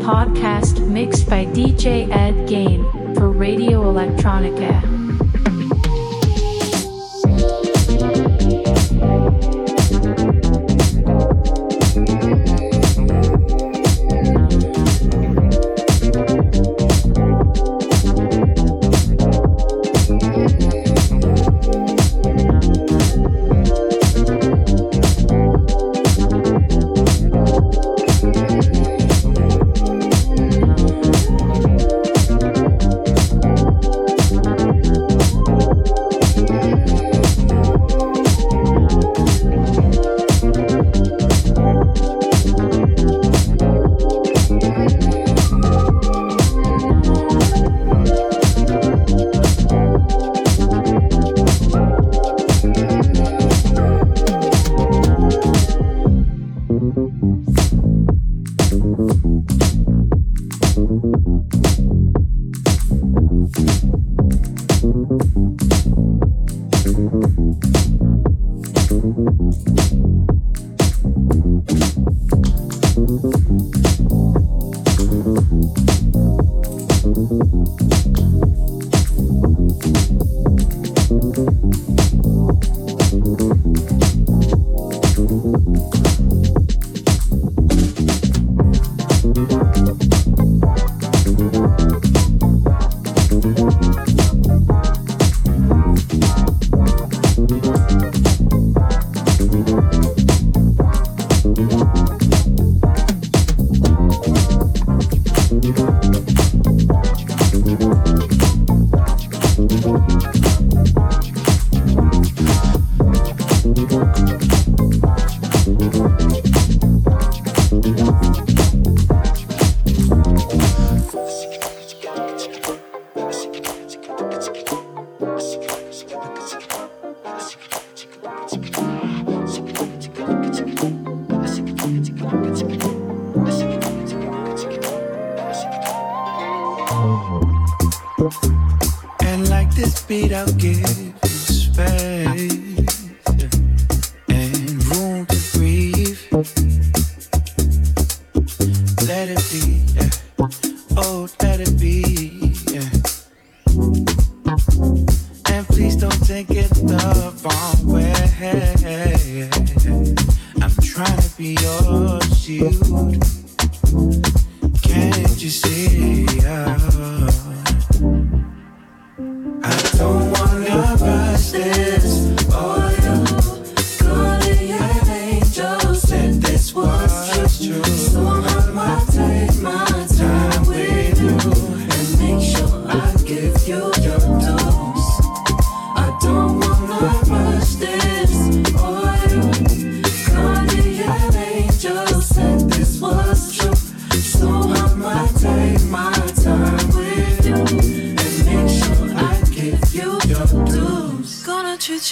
podcast mixed by DJ Ed Gain for Radio Electronica.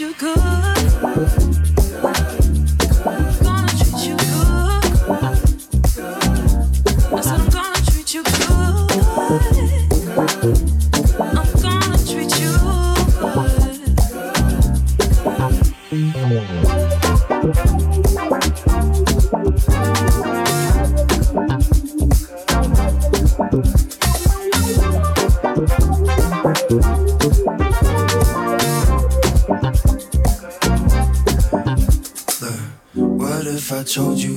you go. 手举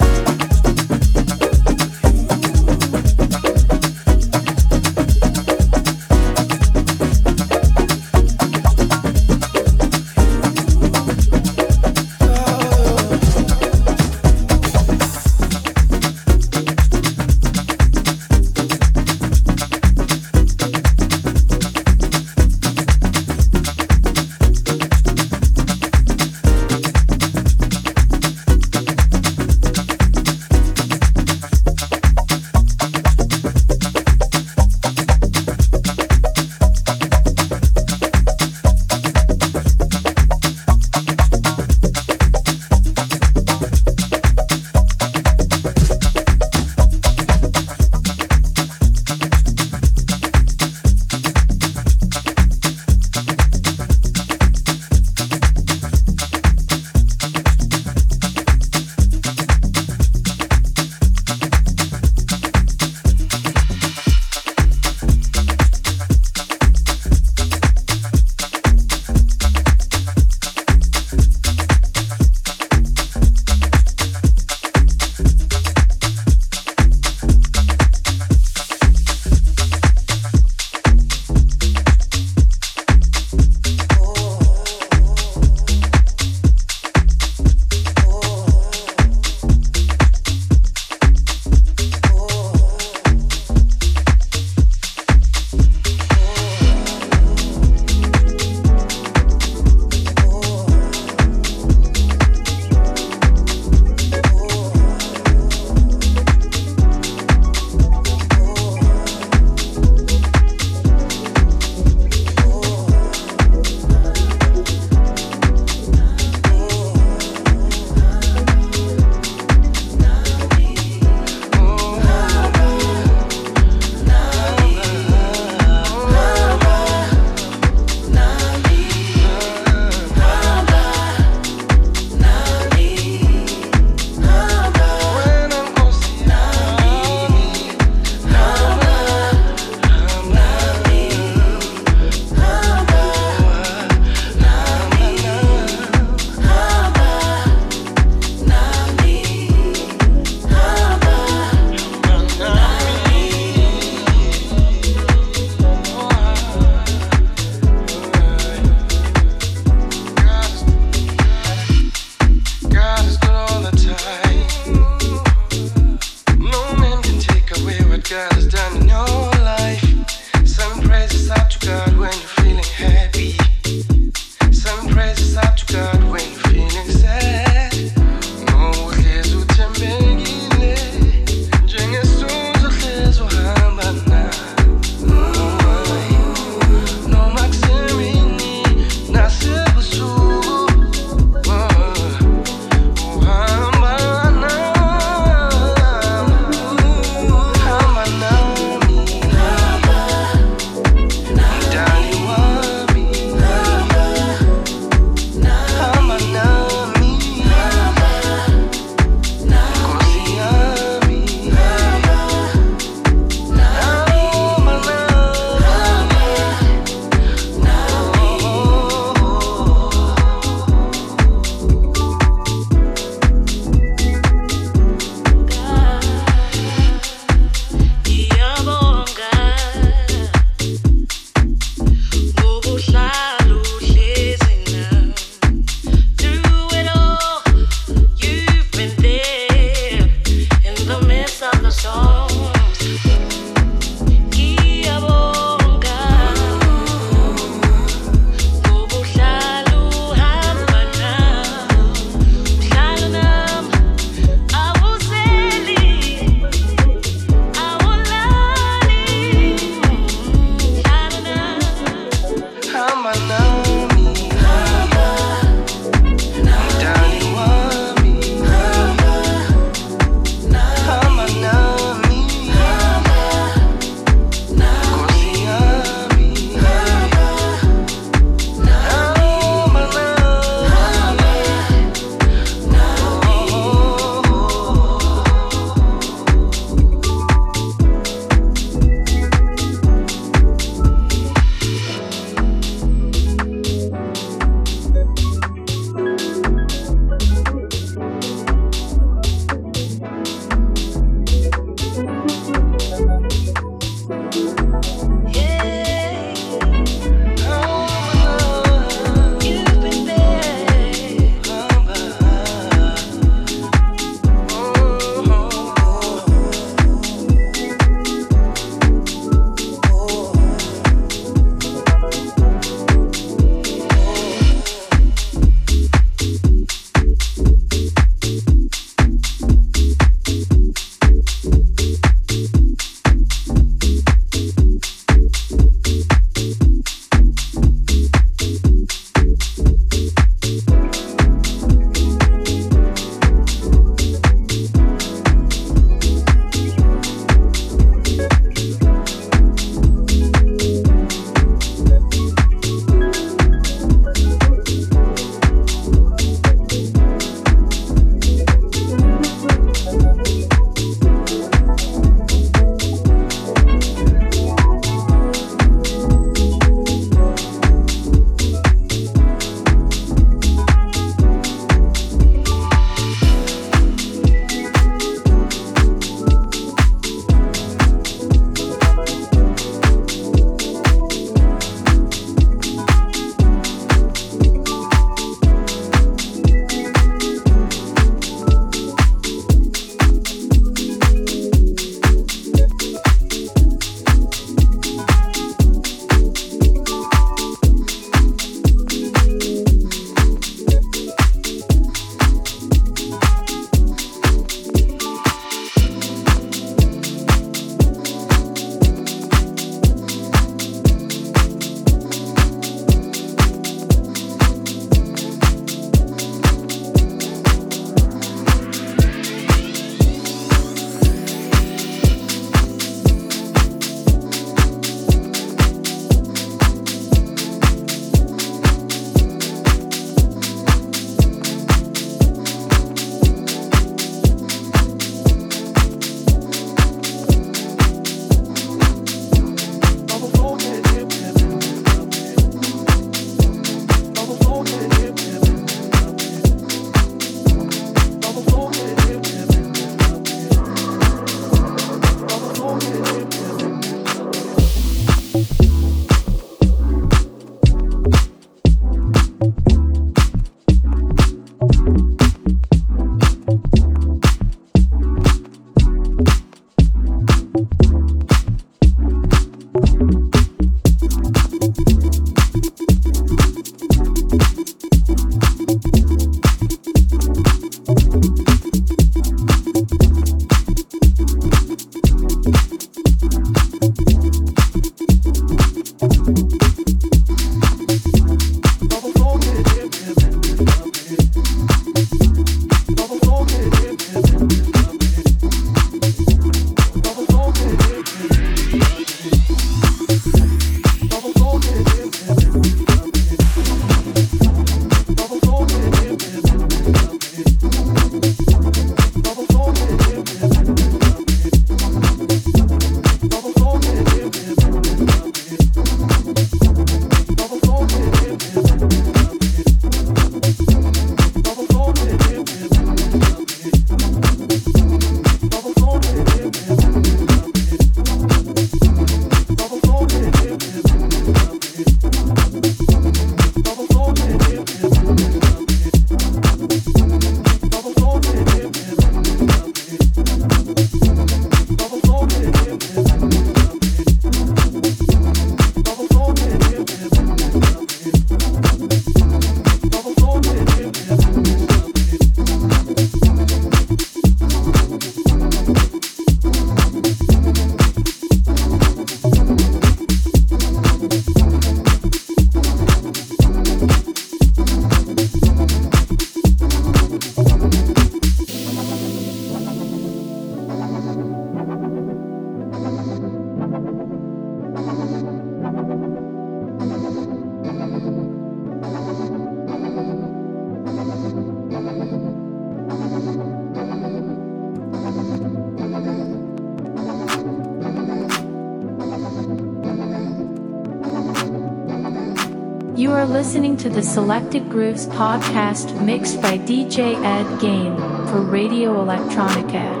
Selected Grooves podcast mixed by DJ Ed Gain for Radio Electronica.